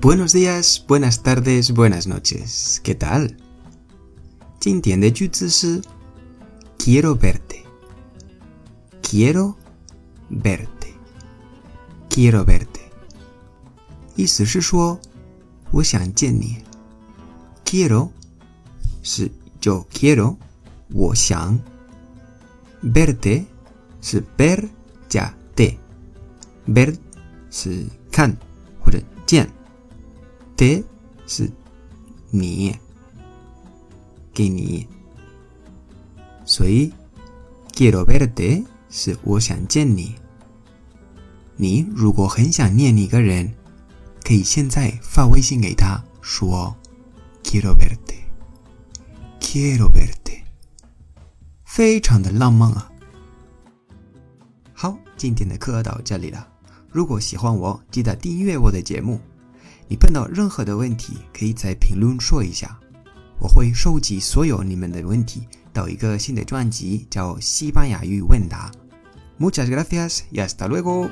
Buenos días, buenas tardes, buenas noches. ¿Qué tal? 今天的句子是 Quiero verte. Quiero verte. Quiero verte. 意思是说我想见你。Quiero 是 yo quiero 我想。Verte 是 ver 加 de，ver 是看或者见 ，de 是你，给你。所以 quiero verte 是我想见你。你如果很想念一个人，可以现在发微信给他说 quiero verte，quiero verte，非常的浪漫啊。好，今天的课到这里了。如果喜欢我，记得订阅我的节目。你碰到任何的问题，可以在评论说一下，我会收集所有你们的问题到一个新的专辑，叫《西班牙语问答》。Muchas gracias y hasta luego。